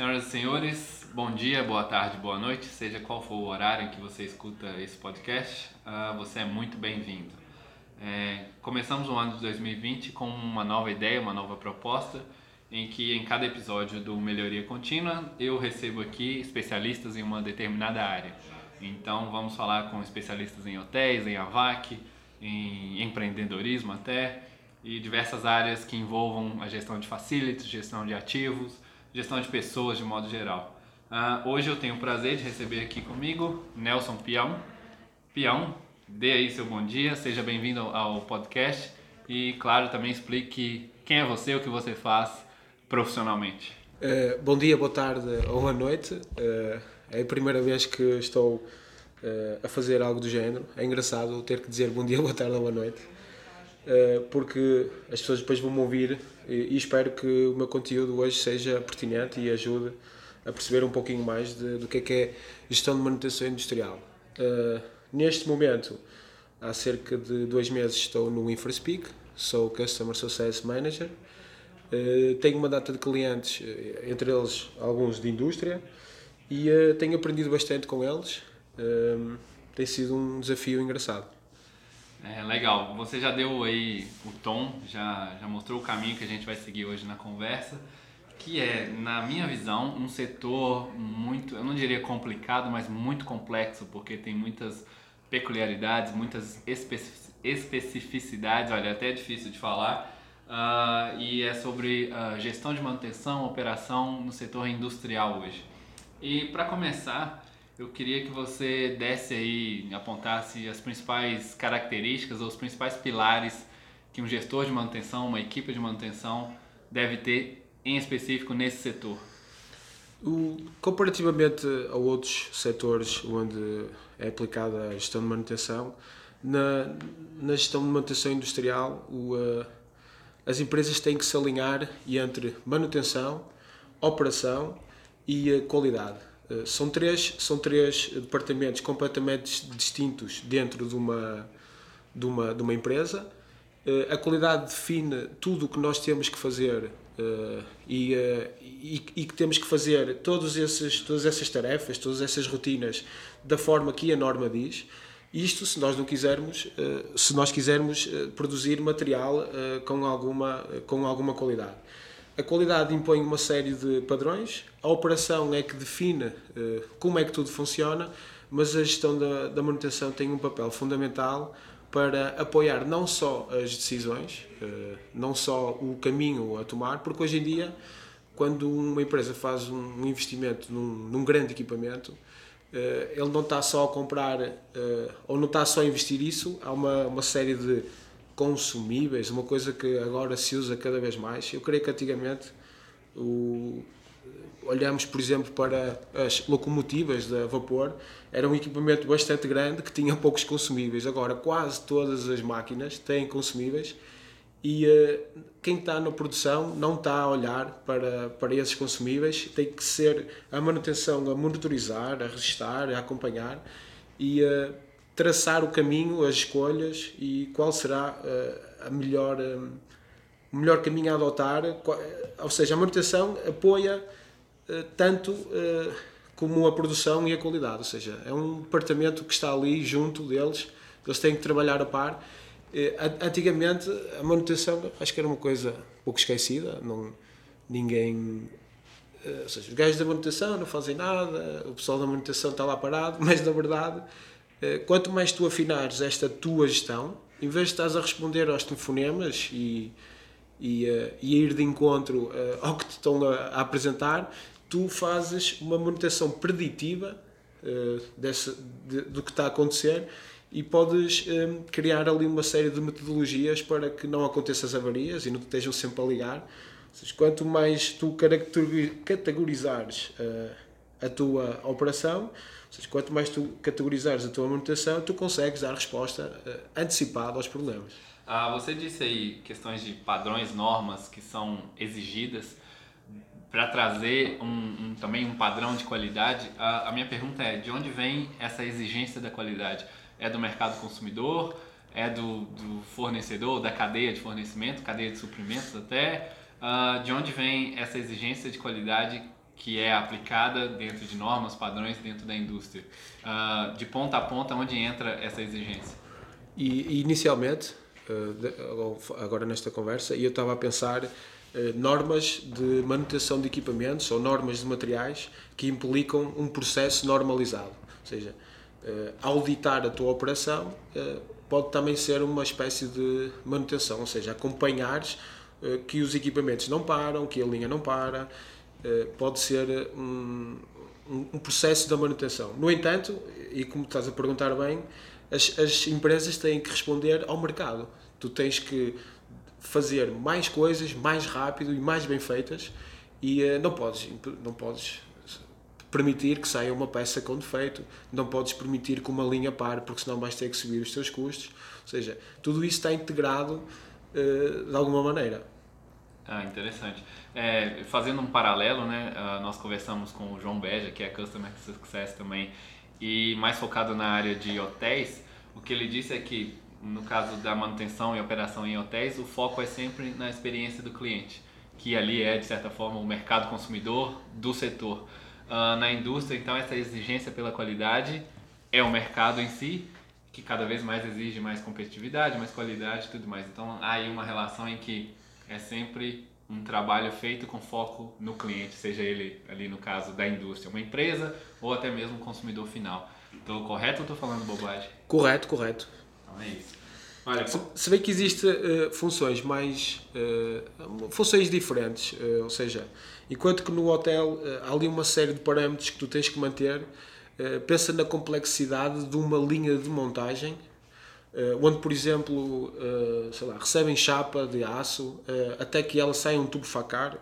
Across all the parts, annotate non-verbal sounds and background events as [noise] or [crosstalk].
Senhoras e senhores, bom dia, boa tarde, boa noite, seja qual for o horário em que você escuta esse podcast, uh, você é muito bem-vindo. É, começamos o ano de 2020 com uma nova ideia, uma nova proposta, em que em cada episódio do Melhoria Contínua eu recebo aqui especialistas em uma determinada área. Então vamos falar com especialistas em hotéis, em AVAC, em empreendedorismo até, e diversas áreas que envolvam a gestão de facilities, gestão de ativos, gestão de pessoas de modo geral. Uh, hoje eu tenho o prazer de receber aqui comigo Nelson Pião. Pião, dê aí seu bom dia, seja bem-vindo ao podcast e, claro, também explique quem é você, o que você faz profissionalmente. Uh, bom dia, boa tarde ou boa noite. Uh, é a primeira vez que estou uh, a fazer algo do género. É engraçado ter que dizer bom dia, boa tarde ou boa noite, porque as pessoas depois vão me ouvir e, espero que o meu conteúdo hoje seja pertinente e ajude a perceber um pouquinho mais de, do que é que é gestão de manutenção industrial. neste momento, há cerca de dois meses estou no InfraSpeak, sou Customer Success Manager eh, tenho uma data de clientes, eh, entre eles alguns de indústria, e tenho aprendido bastante com eles. Tem sido um desafio engraçado. É legal. Você já deu aí o tom, já, já mostrou o caminho que a gente vai seguir hoje na conversa, que é, na minha visão, um setor muito, eu não diria complicado, mas muito complexo, porque tem muitas peculiaridades, muitas especificidades, olha, até é difícil de falar uh, e é sobre uh, gestão de manutenção, operação no setor industrial hoje. E para começar, eu queria que você desse aí, apontasse as principais características ou os principais pilares que um gestor de manutenção, uma equipe de manutenção deve ter em específico nesse setor. O, comparativamente a outros setores onde é aplicada a gestão de manutenção, na, na gestão de manutenção industrial, o, uh, as empresas têm que se alinhar entre manutenção, operação e eh, qualidade. Eh, são três, são três departamentos completamente distintos dentro de uma, de uma, de uma empresa. Eh, a qualidade define tudo o que nós temos que fazer e, e, e, que temos que fazer todos esses, todas essas tarefas, todas essas rotinas da forma que a norma diz. Isto se nós não quisermos, eh, se nós quisermos eh, produzir material eh, com alguma, com alguma qualidade. A qualidade impõe uma série de padrões, a operação é que define como é que tudo funciona, mas a gestão da, da manutenção tem um papel fundamental para apoiar não só as decisões, não só o caminho a tomar, porque hoje em dia, quando uma empresa faz um investimento num, num grande equipamento, eh, ele não está só a comprar eh, ou não está só a investir isso, há uma, uma série de consumíveis, uma coisa que agora se usa cada vez mais. Eu creio que antigamente o, olhamos, por exemplo, para as locomotivas da vapor, era um equipamento bastante grande que tinha poucos consumíveis. Agora, quase todas as máquinas têm consumíveis e uh, quem está na produção não está a olhar para, para esses consumíveis, tem que ser a manutenção a monitorizar, a registrar, a acompanhar e uh, traçar o caminho, as escolhas e qual será uh, a melhor, o melhor caminho a adotar. ou seja, a manutenção apoia tanto como a produção e a qualidade, ou seja, é um departamento que está ali junto deles, eles têm que trabalhar a par eh, antigamente a manutenção acho que era uma coisa pouco esquecida, não, ninguém. Eh, ou seja, os gajos da manutenção não fazem nada, o pessoal da manutenção está lá parado, [laughs] mas na verdade, eh, quanto mais tu afinares esta tua gestão, em vez de estás a responder aos telefonemas e, e, e a ir de encontro ao que te estão a, a apresentar, tu fazes uma manutenção preditiva desse, de, do que está a acontecer e podes um, criar ali uma série de metodologias para que não aconteçam as avarias e não te estejam sempre a ligar. Seja, quanto mais tu categorizares uh, a tua operação, seja, quanto mais tu categorizares a tua manutenção, tu consegues dar resposta uh, antecipada aos problemas. Ah, você disse aí questões de padrões, normas que são exigidas para trazer um, um, também um padrão de qualidade. A, a minha pergunta é: de onde vem essa exigência da qualidade? é do mercado consumidor, é do, do fornecedor, da cadeia de fornecimento, cadeia de suprimentos até. Uh, de onde vem essa exigência de qualidade que é aplicada dentro de normas, padrões dentro da indústria? Uh, de ponta a ponta, onde entra essa exigência? E, inicialmente, uh, agora nesta conversa, eu estava a pensar uh, normas de manutenção de equipamentos ou normas de materiais que implicam um processo normalizado. Ou seja, auditar a tua operação pode também ser uma espécie de manutenção, ou seja, acompanhares que os equipamentos não param, que a linha não para, pode ser um, um, processo da manutenção. No entanto, e como estás a perguntar bem, as, as empresas têm que responder ao mercado. Tu tens que fazer mais coisas mais rápido e mais bem feitas e uh, não podes não podes permitir que saia uma peça com defeito, não podes permitir que uma linha pare porque senão vais ter que subir os teus custos. Ou seja, tudo isso está integrado de alguma maneira. Ah, interessante. É, fazendo um paralelo, né, uh, nós conversamos com o João Beja, que é Customer Success também, e mais focado na área de hotéis, o que ele disse é que, no caso da manutenção e operação em hotéis, o foco é sempre na experiência do cliente, que ali é, de certa forma, o mercado consumidor do setor. Uh, na indústria, então, essa exigência pela qualidade é o mercado em si, que cada vez mais exige mais competitividade, mais qualidade e tudo mais. Então, há aí uma relação em que é sempre um trabalho feito com foco no cliente, seja ele ali no caso da indústria, uma empresa ou até mesmo um consumidor final. Estou correto ou estou falando bobagem? Correto, correto. Então é isso. Olha, se, vê que existem uh, funções mais. Uh, funções diferentes, uh, ou seja, enquanto que no hotel há ali uma série de parâmetros que tu tens que manter, pensa na complexidade de uma linha de montagem onde, por exemplo, uh, sei lá, recebem chapa de aço uh, até que ela saia um tubo facar.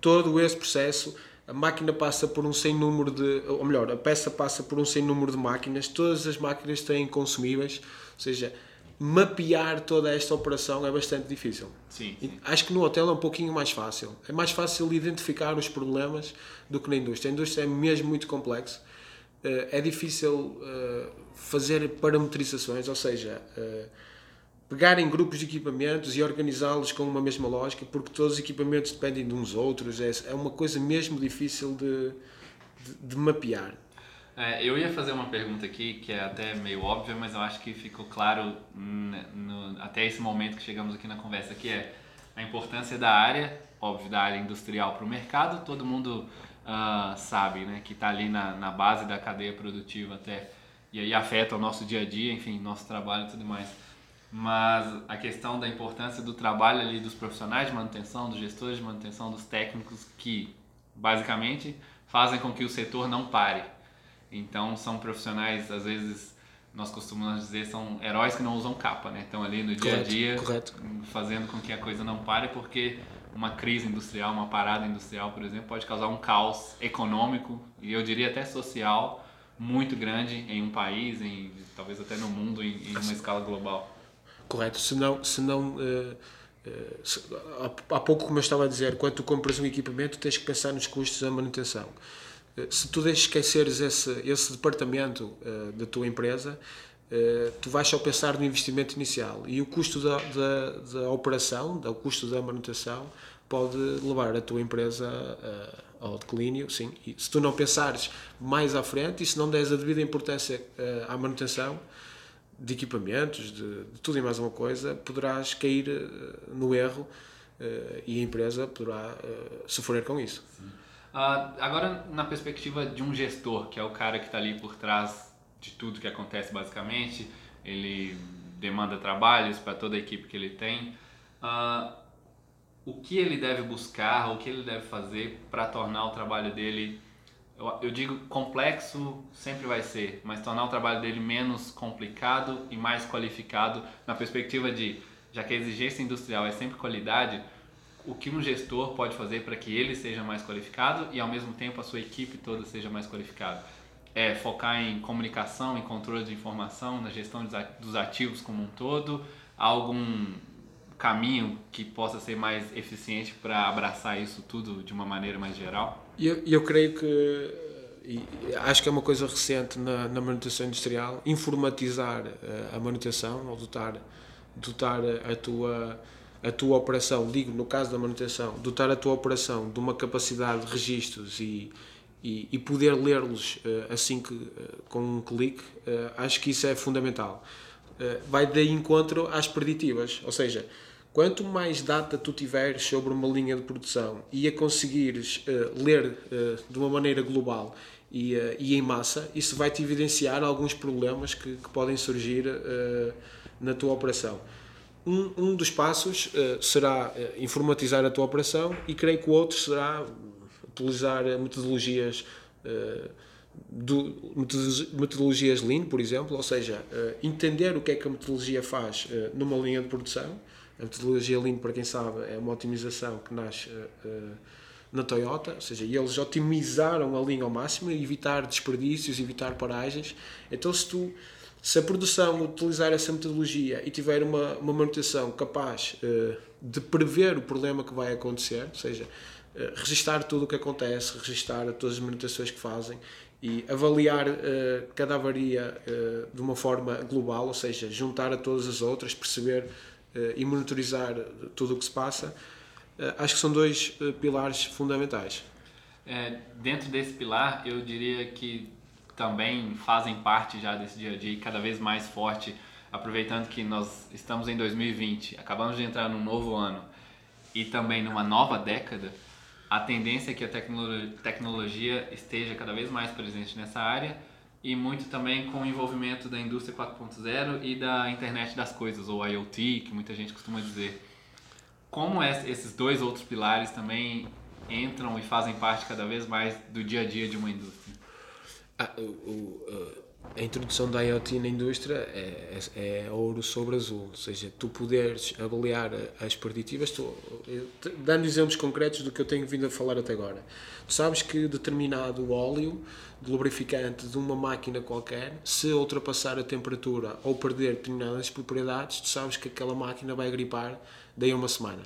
Todo esse processo, a máquina passa por um sem número de. Ou melhor, a peça passa por um sem número de máquinas, todas as máquinas têm consumíveis, ou seja, mapear toda esta operação é bastante difícil. Sim, sim. Acho que no hotel é um pouquinho mais fácil. É mais fácil identificar os problemas do que na indústria. A indústria é mesmo muito complexa. É difícil fazer parametrizações, ou seja, uh, pegar em grupos de equipamentos e organizá-los com uma mesma lógica, porque todos os equipamentos dependem de uns outros, é, é uma coisa mesmo difícil de, de, de mapear. É, eu ia fazer uma pergunta aqui que é até meio óbvia, mas eu acho que ficou claro no, até esse momento que chegamos aqui na conversa, que é a importância da área, óbvio, da área industrial para o mercado, todo mundo uh, sabe, né, que está ali na, na base da cadeia produtiva até e aí afeta o nosso dia a dia, enfim, nosso trabalho e tudo mais. Mas a questão da importância do trabalho ali dos profissionais de manutenção, dos gestores de manutenção, dos técnicos que basicamente fazem com que o setor não pare. Então são profissionais, às vezes nós costumamos dizer, são heróis que não usam capa, né? Estão ali no dia a dia correto. fazendo com que a coisa não pare, porque uma crise industrial, uma parada industrial, por exemplo, pode causar um caos econômico e eu diria até social muito grande em um país, em, talvez até no mundo, em, em uma escala global. Correto, senão, senão uh, uh, se, há, pouco, como eu estava a dizer, quando tu compras um equipamento, tens que pensar nos custos da manutenção. Uh, se tu esqueceres esse, esse departamento da tua empresa, tu vais só pensar no investimento inicial e o custo da, da, da operação, o custo da manutenção, pode levar a tua empresa a ao declínio, sim. E se tu não pensares mais à frente e se não deres a devida importância uh, à manutenção de equipamentos, de, de, tudo e mais uma coisa, poderás cair uh, no erro uh, e a empresa poderá sofrer com isso. agora, na perspectiva de um gestor, que é o cara que está ali por trás de tudo que acontece basicamente, ele demanda trabalhos para toda a equipe que ele tem. Uh, o que ele deve buscar, o que ele deve fazer para tornar o trabalho dele, eu, eu, digo complexo sempre vai ser, mas tornar o trabalho dele menos complicado e mais qualificado na perspectiva de, já que a exigência industrial é sempre qualidade, o que um gestor pode fazer para que ele seja mais qualificado e ao mesmo tempo a sua equipe toda seja mais qualificada? É focar em comunicação, em controle de informação, na gestão dos ativos como um todo, algum caminho que possa ser mais eficiente para abraçar isso tudo de uma maneira mais geral? Eu, eu creio que acho que é uma coisa recente na, na manutenção industrial informatizar uh, a manutenção ou dotar dotar a tua a tua operação, digo no caso da manutenção, dotar a tua operação de uma capacidade de registros e, e, e poder lê-los uh, assim que, uh, com um clique, uh, acho que isso é fundamental. vai de encontro às preditivas, ou seja, quanto mais data tu tiveres sobre uma linha de produção e a conseguires ler de uma maneira global e, e em massa, isso vai te evidenciar alguns problemas que, que podem surgir na tua operação. Um, um dos passos será informatizar a tua operação e creio que o outro será utilizar metodologias uh, do, metodologias Lean, por exemplo, ou seja, entender o que é que a metodologia faz numa linha de produção. A metodologia Lean, para quem sabe, é uma otimização que nasce na Toyota, ou seja, eles otimizaram a linha ao máximo, evitar desperdícios, evitar paragens. Então, se tu se a produção utilizar essa metodologia e tiver uma, uma manutenção capaz de prever o problema que vai acontecer, ou seja, registar tudo o que acontece, registar todas as manutenções que fazem e avaliar uh, cada avaria de uma forma global, ou seja, juntar a todas as outras, perceber e monitorizar tudo o que se passa, acho que são dois pilares fundamentais. É, dentro desse pilar, eu diria que também fazem parte já desse dia a dia cada vez mais forte, aproveitando que nós estamos em 2020, acabamos de entrar num novo ano e também numa nova década, a tendência é que a tecnologia esteja cada vez mais presente nessa área e muito também com o envolvimento da indústria 4.0 e da internet das coisas, ou IoT, que muita gente costuma dizer. Como esses dois outros pilares também entram e fazem parte cada vez mais do dia a dia de uma indústria? Ah, o, o, a introdução da IoT na indústria é, é, é, ouro sobre azul, ou seja, tu poderes avaliar as preditivas, tu, dando exemplos concretos do que eu tenho vindo a falar até agora. Tu sabes que determinado óleo de lubrificante de uma máquina qualquer, se ultrapassar a temperatura ou perder determinadas propriedades, tu sabes que aquela máquina vai gripar daí a uma semana.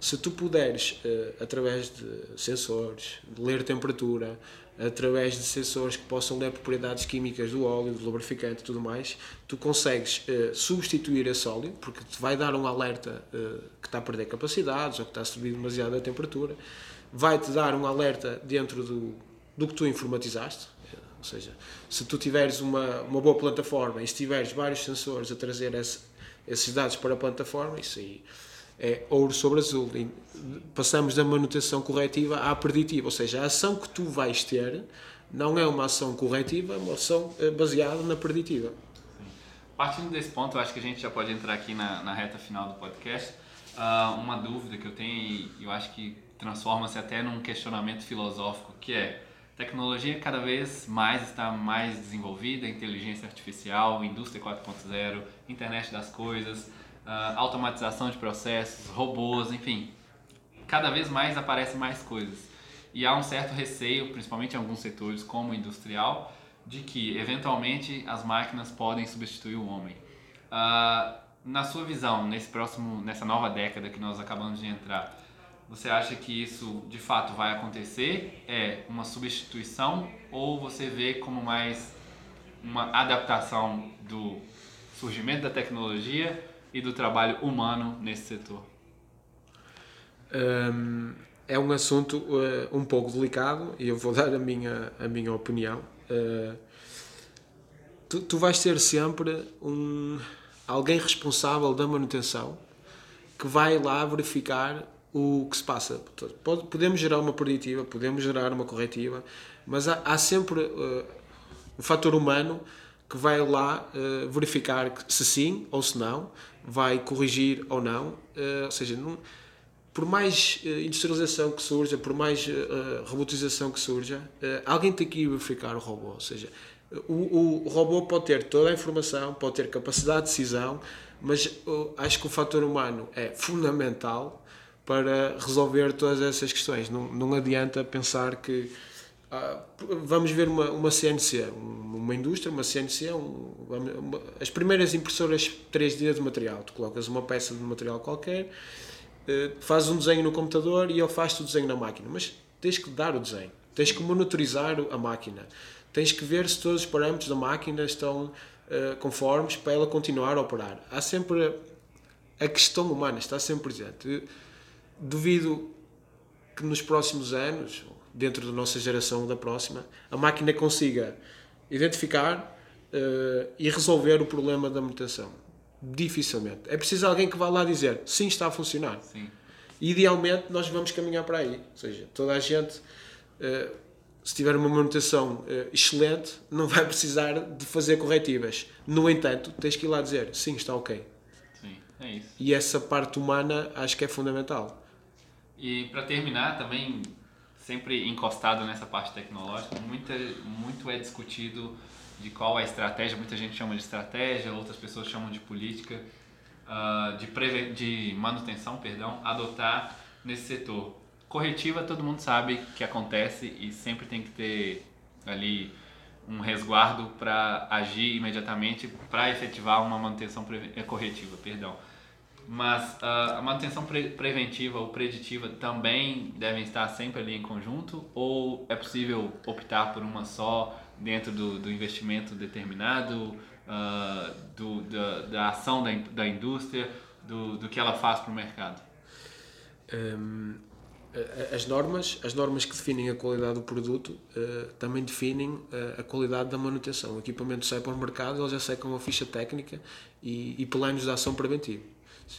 Se tu puderes, eh, através de sensores, de ler temperatura, através de sensores que possam ler propriedades químicas do óleo, do lubrificante e tudo mais, tu consegues uh, substituir esse óleo, porque te vai dar um alerta uh, que está a perder capacidades ou que está a subir demasiado a temperatura, vai-te dar um alerta dentro do, do que tu informatizaste, ou seja, se tu tiveres uma, uma boa plataforma e se tiveres vários sensores a trazer esse, esses dados para a plataforma, isso aí é ouro sobre azul. Passamos da manutenção corretiva à preditiva, ou seja, a ação que tu vais ter não é uma ação corretiva, é uma ação eh, baseada na preditiva. Sim. Partindo desse ponto, acho que a gente já pode entrar aqui na, na reta final do podcast. Uh, uma dúvida que eu tenho e eu acho que transforma-se até num questionamento filosófico, que é tecnologia cada vez mais está mais desenvolvida, inteligência artificial, indústria 4.0, internet das coisas, uh, automatização de processos, robôs, enfim. Cada vez mais aparecem mais coisas. E há um certo receio, principalmente em alguns setores, como o industrial, de que eventualmente as máquinas podem substituir o homem. Uh, na sua visão, nesse próximo, nessa nova década que nós acabamos de entrar, você acha que isso de fato vai acontecer? É uma substituição ou você vê como mais uma adaptação do surgimento da tecnologia e do trabalho humano nesse setor? Um, é um assunto uh, um pouco delicado e eu vou [laughs] dar a minha, a minha opinião. Uh, tu, tu vais ser sempre um, alguém responsável da manutenção que vai lá verificar o que se passa. Podemos gerar uma preditiva, podemos gerar uma corretiva, mas há, há sempre uh, o fator humano que vai lá uh, verificar se sim ou se não, vai corrigir ou não. Uh, ou seja, por mais uh, industrialização que surja, por mais robotização que surja, alguém tem que ir verificar o robô. Ou seja, o, o, robô pode ter toda a informação, pode ter capacidade de decisão, mas acho que o fator humano é fundamental para resolver todas essas questões. Não, não adianta pensar que ah, vamos ver uma, uma CNC, uma indústria, uma CNC, um, uma, as primeiras impressoras 3D de material. Tu colocas uma peça de material qualquer, uh, fazes um desenho no computador e ele faz-te o desenho na máquina. Mas tens que dar o desenho, tens que monitorizar a máquina, tens que ver se todos os parâmetros da máquina estão uh, conformes para ela continuar a operar. Há sempre a questão humana está sempre presente. Duvido que nos próximos anos, dentro da nossa geração da próxima, a máquina consiga identificar uh, e resolver o problema da manutenção. Dificilmente. É preciso alguém que vá lá dizer sim, está a funcionar. Sim. Idealmente, nós vamos caminhar para aí. Ou seja, toda a gente, uh, se tiver uma manutenção uh, excelente, não vai precisar de fazer corretivas. No entanto, tens que ir lá dizer sim, está ok. Sim, é isso. E essa parte humana acho que é fundamental. E para terminar, também sempre encostado nessa parte tecnológica, muita, muito é discutido de qual é a estratégia, muita gente chama de estratégia, outras pessoas chamam de política uh, de, preve de manutenção, perdão, adotar nesse setor. Corretiva todo mundo sabe que acontece e sempre tem que ter ali um resguardo para agir imediatamente para efetivar uma manutenção corretiva, perdão. Mas uh, a manutenção pre preventiva ou preditiva também devem estar sempre ali em conjunto? Ou é possível optar por uma só dentro do, do investimento determinado, uh, do, da, da, ação da, da indústria, do, do que ela faz para o mercado? Um, as normas, as normas que definem a qualidade do produto uh, também definem uh, a qualidade da manutenção. O equipamento sai para o mercado, ele já sai com uma ficha técnica e, e planos de ação preventiva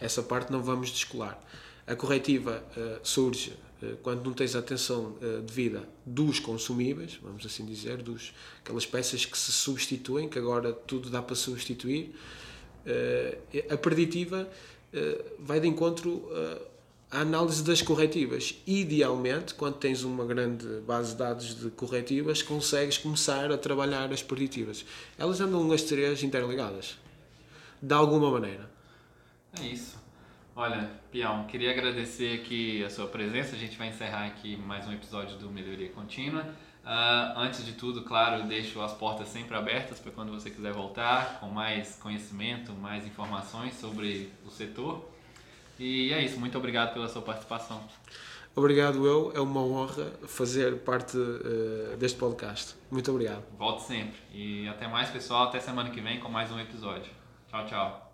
essa parte não vamos descolar. A corretiva uh, surge uh, quando não tens a atenção uh, devida dos consumíveis, vamos assim dizer, dos aquelas peças que se substituem, que agora tudo dá para substituir. a preditiva vai de encontro à análise das corretivas. Idealmente, quando tens uma grande base de dados de corretivas, consegues começar a trabalhar as preditivas. Elas andam as três interligadas, de alguma maneira. É isso. Olha, Pião, queria agradecer aqui a sua presença. A gente vai encerrar aqui mais um episódio do Melhoria Contínua. Uh, antes de tudo, claro, deixo as portas sempre abertas para quando você quiser voltar com mais conhecimento, mais informações sobre o setor. E é isso, muito obrigado pela sua participação. Obrigado eu, é uma honra fazer parte uh, deste podcast. Muito obrigado. Volte sempre. E até mais, pessoal. Até semana que vem com mais um episódio. Tchau, tchau.